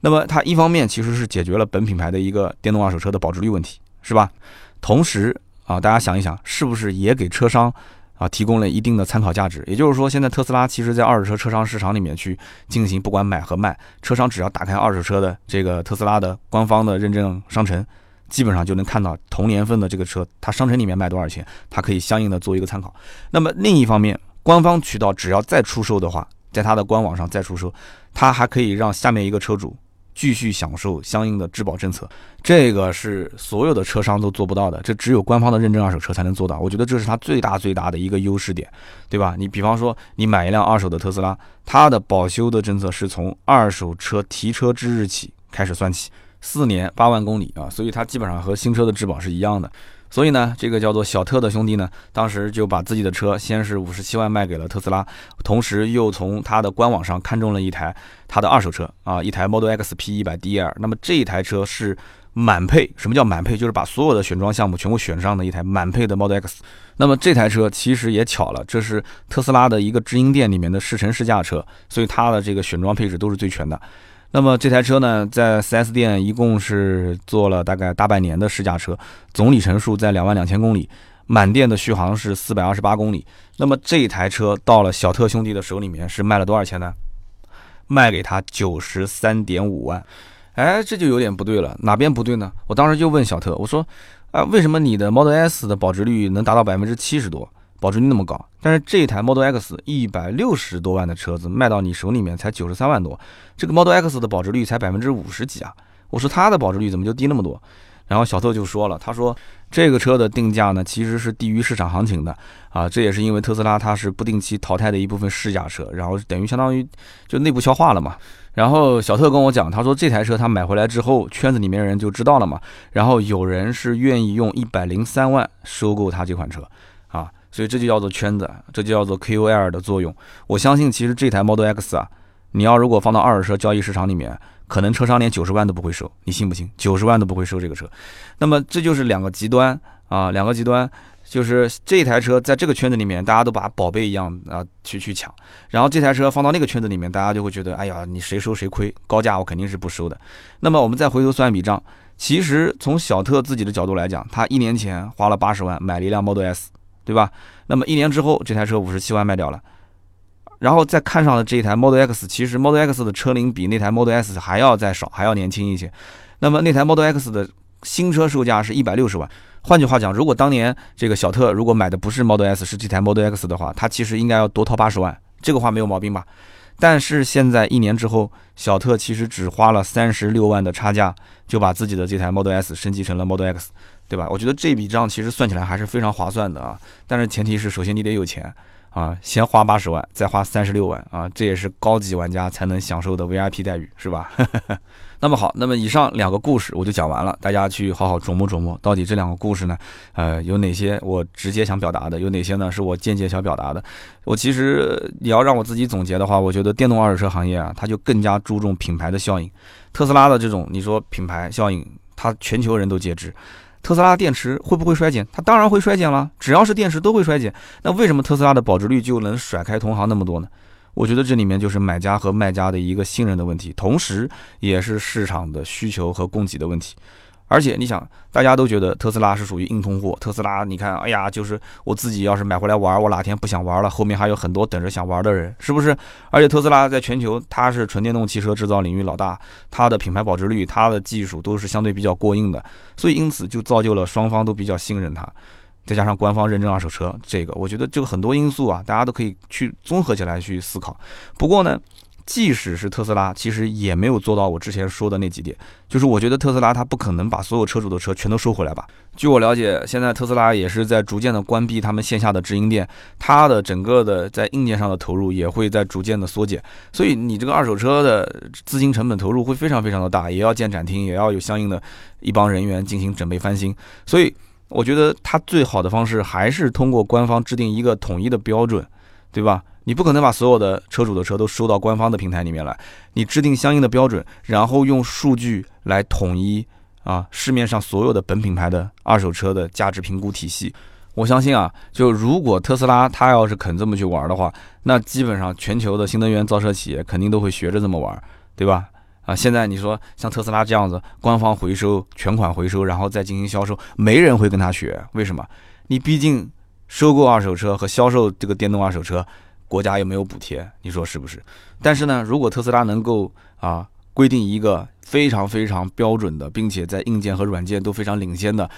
那么它一方面其实是解决了本品牌的一个电动二手车的保值率问题，是吧？同时啊，大家想一想，是不是也给车商？啊，提供了一定的参考价值。也就是说，现在特斯拉其实在二手车车商市场里面去进行，不管买和卖，车商只要打开二手车的这个特斯拉的官方的认证商城，基本上就能看到同年份的这个车，它商城里面卖多少钱，它可以相应的做一个参考。那么另一方面，官方渠道只要再出售的话，在它的官网上再出售，它还可以让下面一个车主。继续享受相应的质保政策，这个是所有的车商都做不到的，这只有官方的认证二手车才能做到。我觉得这是它最大最大的一个优势点，对吧？你比方说，你买一辆二手的特斯拉，它的保修的政策是从二手车提车之日起开始算起，四年八万公里啊，所以它基本上和新车的质保是一样的。所以呢，这个叫做小特的兄弟呢，当时就把自己的车先是五十七万卖给了特斯拉，同时又从他的官网上看中了一台他的二手车啊，一台 Model X P 一百 D L。那么这一台车是满配，什么叫满配？就是把所有的选装项目全部选上的一台满配的 Model X。那么这台车其实也巧了，这是特斯拉的一个直营店里面的试乘试驾车，所以它的这个选装配置都是最全的。那么这台车呢，在 4S 店一共是做了大概大半年的试驾车，总里程数在两万两千公里，满电的续航是四百二十八公里。那么这台车到了小特兄弟的手里面是卖了多少钱呢？卖给他九十三点五万。哎，这就有点不对了，哪边不对呢？我当时就问小特，我说啊，为什么你的 Model S 的保值率能达到百分之七十多？保值率那么高，但是这台 Model X 一百六十多万的车子卖到你手里面才九十三万多，这个 Model X 的保值率才百分之五十几啊！我说它的保值率怎么就低那么多？然后小特就说了，他说这个车的定价呢其实是低于市场行情的啊，这也是因为特斯拉它是不定期淘汰的一部分试驾车，然后等于相当于就内部消化了嘛。然后小特跟我讲，他说这台车他买回来之后，圈子里面人就知道了嘛，然后有人是愿意用一百零三万收购他这款车。所以这就叫做圈子，这就叫做 KOL 的作用。我相信，其实这台 Model X 啊，你要如果放到二手车交易市场里面，可能车商连九十万都不会收，你信不信？九十万都不会收这个车。那么这就是两个极端啊，两个极端，就是这台车在这个圈子里面，大家都把宝贝一样啊去去抢，然后这台车放到那个圈子里面，大家就会觉得，哎呀，你谁收谁亏，高价我肯定是不收的。那么我们再回头算一笔账，其实从小特自己的角度来讲，他一年前花了八十万买了一辆 Model S。对吧？那么一年之后，这台车五十七万卖掉了，然后再看上了这一台 Model X，其实 Model X 的车龄比那台 Model S 还要再少，还要年轻一些。那么那台 Model X 的新车售价是一百六十万。换句话讲，如果当年这个小特如果买的不是 Model S，是这台 Model X 的话，他其实应该要多掏八十万。这个话没有毛病吧？但是现在一年之后，小特其实只花了三十六万的差价，就把自己的这台 Model S 升级成了 Model X。对吧？我觉得这笔账其实算起来还是非常划算的啊。但是前提是，首先你得有钱啊，先花八十万，再花三十六万啊，这也是高级玩家才能享受的 VIP 待遇，是吧？那么好，那么以上两个故事我就讲完了，大家去好好琢磨琢磨，到底这两个故事呢，呃，有哪些我直接想表达的，有哪些呢是我间接想表达的？我其实你要让我自己总结的话，我觉得电动二手车行业啊，它就更加注重品牌的效应。特斯拉的这种你说品牌效应，它全球人都皆知。特斯拉电池会不会衰减？它当然会衰减了，只要是电池都会衰减。那为什么特斯拉的保值率就能甩开同行那么多呢？我觉得这里面就是买家和卖家的一个信任的问题，同时也是市场的需求和供给的问题。而且你想，大家都觉得特斯拉是属于硬通货。特斯拉，你看，哎呀，就是我自己要是买回来玩，我哪天不想玩了，后面还有很多等着想玩的人，是不是？而且特斯拉在全球，它是纯电动汽车制造领域老大，它的品牌保值率、它的技术都是相对比较过硬的，所以因此就造就了双方都比较信任它。再加上官方认证二手车，这个我觉得这个很多因素啊，大家都可以去综合起来去思考。不过呢。即使是特斯拉，其实也没有做到我之前说的那几点。就是我觉得特斯拉它不可能把所有车主的车全都收回来吧。据我了解，现在特斯拉也是在逐渐的关闭他们线下的直营店，它的整个的在硬件上的投入也会在逐渐的缩减。所以你这个二手车的资金成本投入会非常非常的大，也要建展厅，也要有相应的一帮人员进行准备翻新。所以我觉得它最好的方式还是通过官方制定一个统一的标准，对吧？你不可能把所有的车主的车都收到官方的平台里面来，你制定相应的标准，然后用数据来统一啊市面上所有的本品牌的二手车的价值评估体系。我相信啊，就如果特斯拉它要是肯这么去玩的话，那基本上全球的新能源造车企业肯定都会学着这么玩，对吧？啊，现在你说像特斯拉这样子，官方回收全款回收，然后再进行销售，没人会跟他学，为什么？你毕竟收购二手车和销售这个电动二手车。国家又没有补贴，你说是不是？但是呢，如果特斯拉能够啊规定一个非常非常标准的，并且在硬件和软件都非常领先的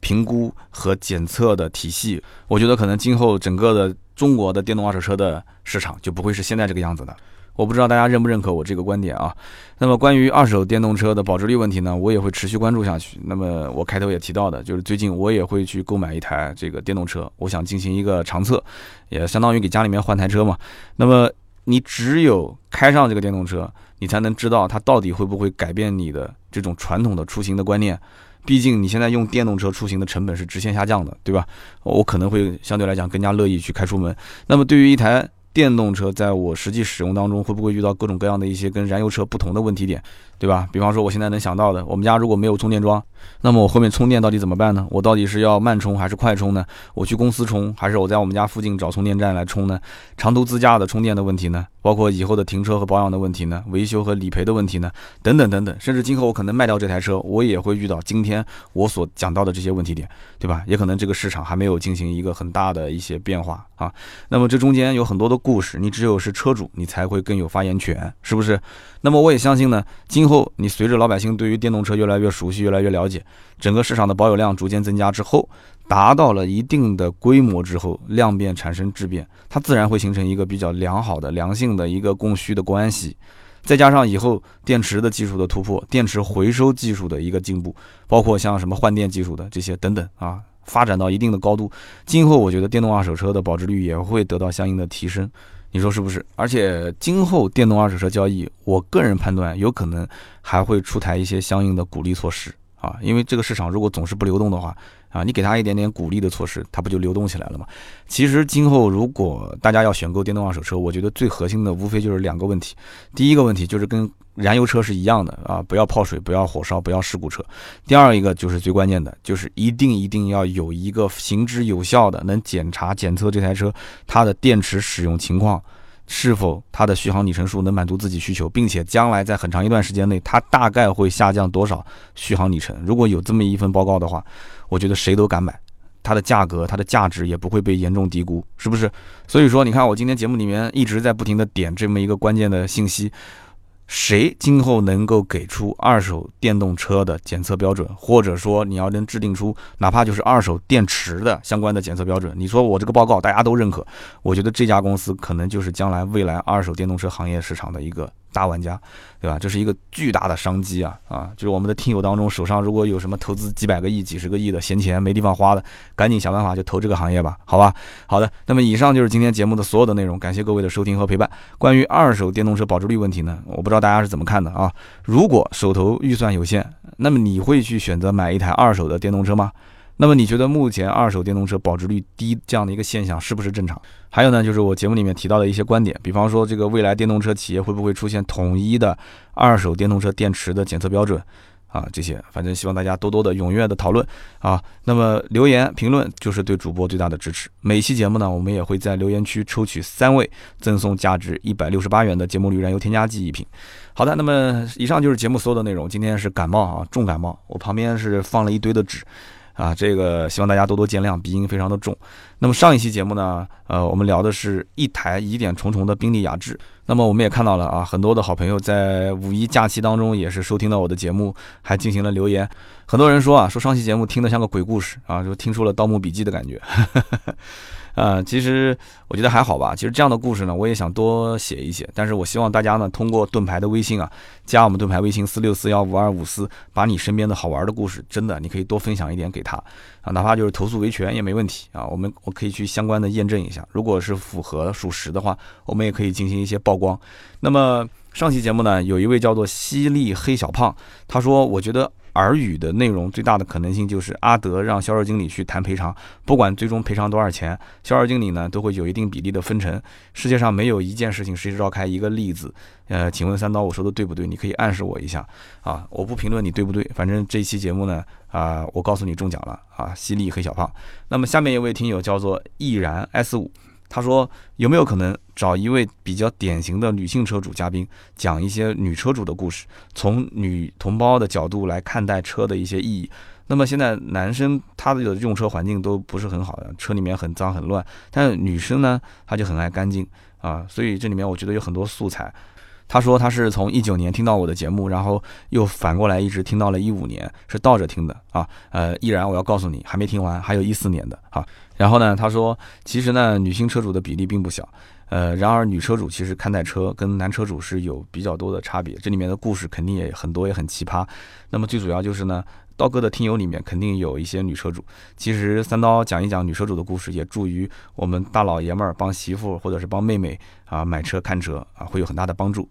评估和检测的体系，我觉得可能今后整个的中国的电动二手车的市场就不会是现在这个样子的。我不知道大家认不认可我这个观点啊？那么关于二手电动车的保值率问题呢，我也会持续关注下去。那么我开头也提到的，就是最近我也会去购买一台这个电动车，我想进行一个长测，也相当于给家里面换台车嘛。那么你只有开上这个电动车，你才能知道它到底会不会改变你的这种传统的出行的观念。毕竟你现在用电动车出行的成本是直线下降的，对吧？我可能会相对来讲更加乐意去开出门。那么对于一台电动车，在我实际使用当中，会不会遇到各种各样的一些跟燃油车不同的问题点？对吧？比方说，我现在能想到的，我们家如果没有充电桩，那么我后面充电到底怎么办呢？我到底是要慢充还是快充呢？我去公司充，还是我在我们家附近找充电站来充呢？长途自驾的充电的问题呢？包括以后的停车和保养的问题呢？维修和理赔的问题呢？等等等等，甚至今后我可能卖掉这台车，我也会遇到今天我所讲到的这些问题点，对吧？也可能这个市场还没有进行一个很大的一些变化啊。那么这中间有很多的故事，你只有是车主，你才会更有发言权，是不是？那么我也相信呢，今后后你随着老百姓对于电动车越来越熟悉、越来越了解，整个市场的保有量逐渐增加之后，达到了一定的规模之后，量变产生质变，它自然会形成一个比较良好的、良性的一个供需的关系。再加上以后电池的技术的突破，电池回收技术的一个进步，包括像什么换电技术的这些等等啊，发展到一定的高度，今后我觉得电动二手车的保值率也会得到相应的提升。你说是不是？而且今后电动二手车交易，我个人判断有可能还会出台一些相应的鼓励措施啊，因为这个市场如果总是不流动的话啊，你给他一点点鼓励的措施，它不就流动起来了吗？其实今后如果大家要选购电动二手车，我觉得最核心的无非就是两个问题，第一个问题就是跟。燃油车是一样的啊，不要泡水，不要火烧，不要事故车。第二一个就是最关键的，就是一定一定要有一个行之有效的，能检查检测这台车它的电池使用情况，是否它的续航里程数能满足自己需求，并且将来在很长一段时间内它大概会下降多少续航里程。如果有这么一份报告的话，我觉得谁都敢买，它的价格它的价值也不会被严重低估，是不是？所以说，你看我今天节目里面一直在不停的点这么一个关键的信息。谁今后能够给出二手电动车的检测标准，或者说你要能制定出哪怕就是二手电池的相关的检测标准，你说我这个报告大家都认可，我觉得这家公司可能就是将来未来二手电动车行业市场的一个。大玩家，对吧？这是一个巨大的商机啊！啊，就是我们的听友当中手上如果有什么投资几百个亿、几十个亿的闲钱没地方花的，赶紧想办法就投这个行业吧，好吧？好的，那么以上就是今天节目的所有的内容，感谢各位的收听和陪伴。关于二手电动车保值率问题呢，我不知道大家是怎么看的啊？如果手头预算有限，那么你会去选择买一台二手的电动车吗？那么你觉得目前二手电动车保值率低这样的一个现象是不是正常？还有呢，就是我节目里面提到的一些观点，比方说这个未来电动车企业会不会出现统一的二手电动车电池的检测标准啊？这些反正希望大家多多的踊跃的讨论啊。那么留言评论就是对主播最大的支持。每期节目呢，我们也会在留言区抽取三位赠送价值一百六十八元的节末绿燃油添加剂一瓶。好的，那么以上就是节目所有的内容。今天是感冒啊，重感冒，我旁边是放了一堆的纸。啊，这个希望大家多多见谅，鼻音非常的重。那么上一期节目呢，呃，我们聊的是一台疑点重重的宾利雅致。那么我们也看到了啊，很多的好朋友在五一假期当中也是收听了我的节目，还进行了留言。很多人说啊，说上期节目听得像个鬼故事啊，就听出了《盗墓笔记》的感觉。呃，其实我觉得还好吧。其实这样的故事呢，我也想多写一写。但是我希望大家呢，通过盾牌的微信啊，加我们盾牌微信四六四幺五二五四，把你身边的好玩的故事，真的你可以多分享一点给他啊，哪怕就是投诉维权也没问题啊。我们我可以去相关的验证一下，如果是符合属实的话，我们也可以进行一些曝光。那么上期节目呢，有一位叫做犀利黑小胖，他说，我觉得。耳语的内容最大的可能性就是阿德让销售经理去谈赔偿，不管最终赔偿多少钱，销售经理呢都会有一定比例的分成。世界上没有一件事情是绕开一个例子。呃，请问三刀，我说的对不对？你可以暗示我一下啊，我不评论你对不对，反正这一期节目呢，啊，我告诉你中奖了啊，犀利黑小胖。那么下面一位听友叫做毅然 S 五。他说：“有没有可能找一位比较典型的女性车主嘉宾，讲一些女车主的故事，从女同胞的角度来看待车的一些意义？那么现在男生他的用车环境都不是很好的，车里面很脏很乱，但女生呢，她就很爱干净啊，所以这里面我觉得有很多素材。”他说他是从一九年听到我的节目，然后又反过来一直听到了一五年，是倒着听的啊。呃，依然我要告诉你，还没听完，还有一四年的啊。然后呢，他说其实呢，女性车主的比例并不小，呃，然而女车主其实看待车跟男车主是有比较多的差别，这里面的故事肯定也很多，也很奇葩。那么最主要就是呢。刀哥的听友里面肯定有一些女车主，其实三刀讲一讲女车主的故事，也助于我们大老爷们儿帮媳妇或者是帮妹妹啊买车看车啊，会有很大的帮助。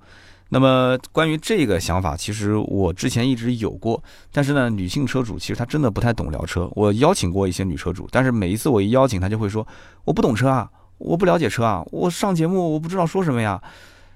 那么关于这个想法，其实我之前一直有过，但是呢，女性车主其实她真的不太懂聊车。我邀请过一些女车主，但是每一次我一邀请，她就会说我不懂车啊，我不了解车啊，我上节目我不知道说什么呀。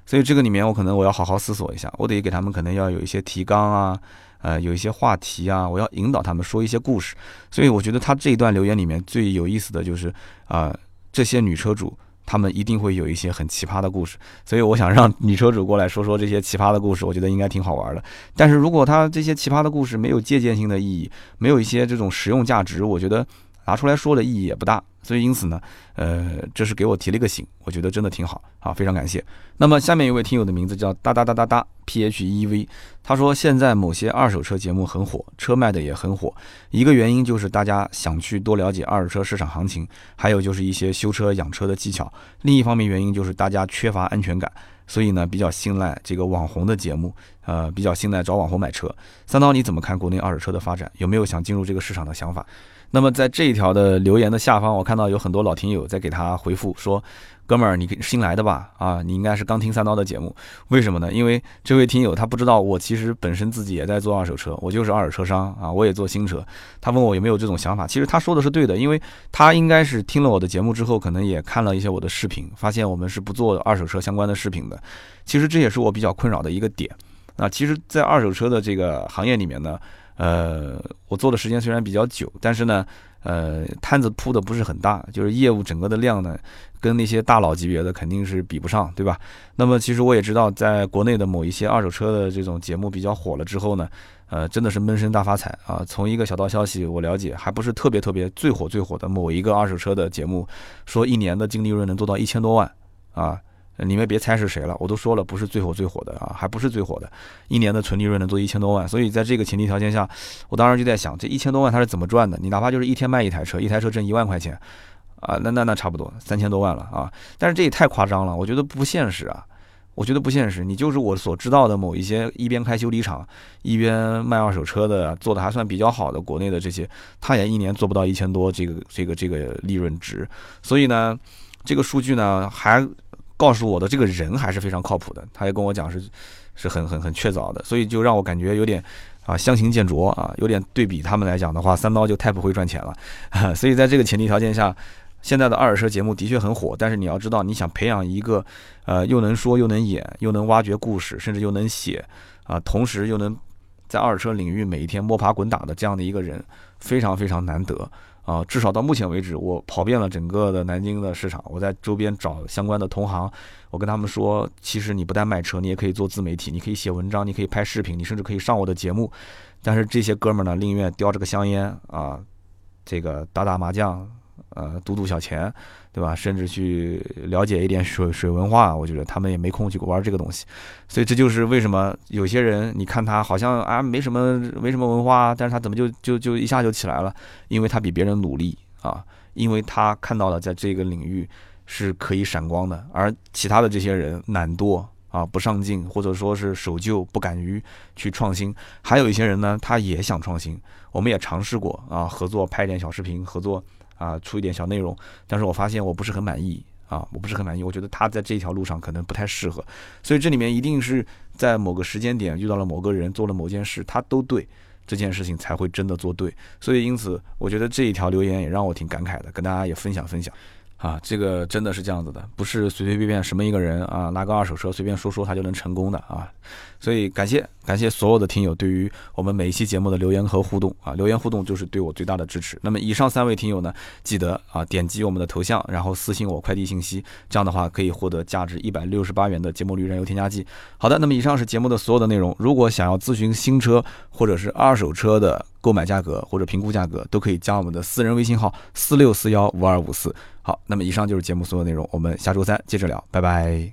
所以这个里面我可能我要好好思索一下，我得给他们可能要有一些提纲啊，呃，有一些话题啊，我要引导他们说一些故事。所以我觉得他这一段留言里面最有意思的就是啊，这些女车主。他们一定会有一些很奇葩的故事，所以我想让女车主过来说说这些奇葩的故事，我觉得应该挺好玩的。但是如果他这些奇葩的故事没有借鉴性的意义，没有一些这种实用价值，我觉得拿出来说的意义也不大。所以因此呢，呃，这是给我提了一个醒，我觉得真的挺好，啊，非常感谢。那么下面一位听友的名字叫哒哒哒哒哒 P H E V，他说现在某些二手车节目很火，车卖的也很火，一个原因就是大家想去多了解二手车市场行情，还有就是一些修车养车的技巧。另一方面原因就是大家缺乏安全感，所以呢比较信赖这个网红的节目，呃，比较信赖找网红买车。三刀你怎么看国内二手车的发展？有没有想进入这个市场的想法？那么在这一条的留言的下方，我看到有很多老听友在给他回复说：“哥们儿，你新来的吧？啊，你应该是刚听三刀的节目，为什么呢？因为这位听友他不知道我其实本身自己也在做二手车，我就是二手车商啊，我也做新车。他问我有没有这种想法，其实他说的是对的，因为他应该是听了我的节目之后，可能也看了一些我的视频，发现我们是不做二手车相关的视频的。其实这也是我比较困扰的一个点。那其实，在二手车的这个行业里面呢。呃，我做的时间虽然比较久，但是呢，呃，摊子铺的不是很大，就是业务整个的量呢，跟那些大佬级别的肯定是比不上，对吧？那么其实我也知道，在国内的某一些二手车的这种节目比较火了之后呢，呃，真的是闷声大发财啊！从一个小道消息我了解，还不是特别特别最火最火的某一个二手车的节目，说一年的净利润能做到一千多万啊。你们别猜是谁了，我都说了不是最火最火的啊，还不是最火的，一年的纯利润能做一千多万，所以在这个前提条件下，我当时就在想，这一千多万他是怎么赚的？你哪怕就是一天卖一台车，一台车挣一万块钱，啊，那那那差不多三千多万了啊，但是这也太夸张了，我觉得不现实啊，我觉得不现实。你就是我所知道的某一些一边开修理厂一边卖二手车的，做的还算比较好的国内的这些，他也一年做不到一千多这个这个这个利润值，所以呢，这个数据呢还。告诉我的这个人还是非常靠谱的，他也跟我讲是，是很很很确凿的，所以就让我感觉有点啊相形见拙啊，有点对比他们来讲的话，三刀就太不会赚钱了，所以在这个前提条件下，现在的二手车节目的确很火，但是你要知道，你想培养一个呃又能说又能演又能挖掘故事，甚至又能写啊，同时又能在二手车领域每一天摸爬滚打的这样的一个人，非常非常难得。啊，至少到目前为止，我跑遍了整个的南京的市场，我在周边找相关的同行，我跟他们说，其实你不但卖车，你也可以做自媒体，你可以写文章，你可以拍视频，你甚至可以上我的节目。但是这些哥们儿呢，宁愿叼着个香烟啊，这个打打麻将，呃，赌赌小钱。对吧？甚至去了解一点水水文化，我觉得他们也没空去玩这个东西，所以这就是为什么有些人你看他好像啊没什么没什么文化，但是他怎么就就就一下就起来了？因为他比别人努力啊，因为他看到了在这个领域是可以闪光的，而其他的这些人懒惰啊不上进，或者说是守旧不敢于去创新，还有一些人呢，他也想创新，我们也尝试过啊合作拍点小视频合作。啊，出一点小内容，但是我发现我不是很满意啊，我不是很满意，我觉得他在这条路上可能不太适合，所以这里面一定是在某个时间点遇到了某个人做了某件事，他都对这件事情才会真的做对，所以因此我觉得这一条留言也让我挺感慨的，跟大家也分享分享。啊，这个真的是这样子的，不是随随便便什么一个人啊，拿个二手车随便说说他就能成功的啊。所以感谢感谢所有的听友对于我们每一期节目的留言和互动啊，留言互动就是对我最大的支持。那么以上三位听友呢，记得啊点击我们的头像，然后私信我快递信息，这样的话可以获得价值一百六十八元的节末绿燃油添加剂。好的，那么以上是节目的所有的内容。如果想要咨询新车或者是二手车的购买价格或者评估价格，都可以加我们的私人微信号四六四幺五二五四。好，那么以上就是节目所有内容，我们下周三接着聊，拜拜。